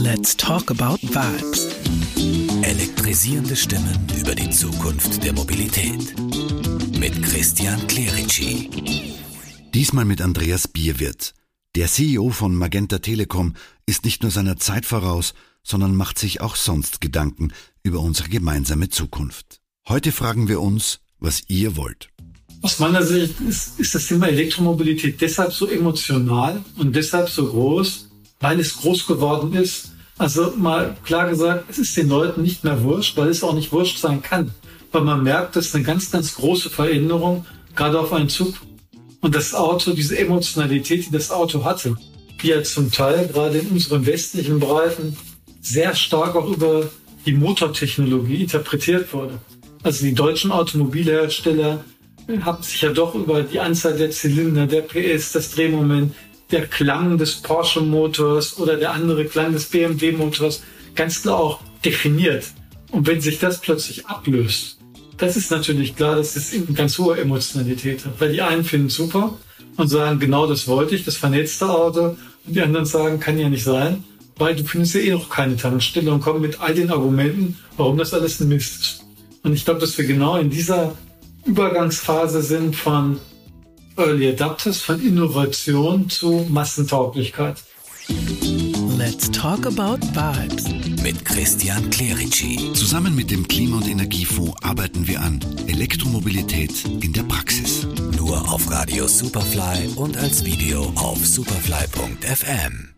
Let's talk about vibes. Elektrisierende Stimmen über die Zukunft der Mobilität. Mit Christian Clerici. Diesmal mit Andreas Bierwirt. Der CEO von Magenta Telekom ist nicht nur seiner Zeit voraus, sondern macht sich auch sonst Gedanken über unsere gemeinsame Zukunft. Heute fragen wir uns, was ihr wollt. Aus meiner Sicht ist, ist das Thema Elektromobilität deshalb so emotional und deshalb so groß, weil es groß geworden ist. Also mal klar gesagt, es ist den Leuten nicht mehr wurscht, weil es auch nicht wurscht sein kann. Weil man merkt, dass eine ganz, ganz große Veränderung gerade auf einen Zug und das Auto, diese Emotionalität, die das Auto hatte, die ja zum Teil gerade in unseren westlichen Breiten sehr stark auch über die Motortechnologie interpretiert wurde. Also die deutschen Automobilhersteller haben sich ja doch über die Anzahl der Zylinder, der PS, das Drehmoment, der Klang des Porsche-Motors oder der andere Klang des BMW-Motors ganz klar auch definiert. Und wenn sich das plötzlich ablöst, das ist natürlich klar, dass es eine ganz hohe Emotionalität hat. Weil die einen finden super und sagen, genau das wollte ich, das vernetzte Auto. Und die anderen sagen, kann ja nicht sein, weil du findest ja eh noch keine Tankstelle und kommen mit all den Argumenten, warum das alles ein Mist ist. Und ich glaube, dass wir genau in dieser Übergangsphase sind von Early Adapters, von Innovation zu Massentauglichkeit. Let's talk about vibes. Mit Christian Clerici. Zusammen mit dem Klima- und Energiefonds arbeiten wir an Elektromobilität in der Praxis. Nur auf Radio Superfly und als Video auf superfly.fm.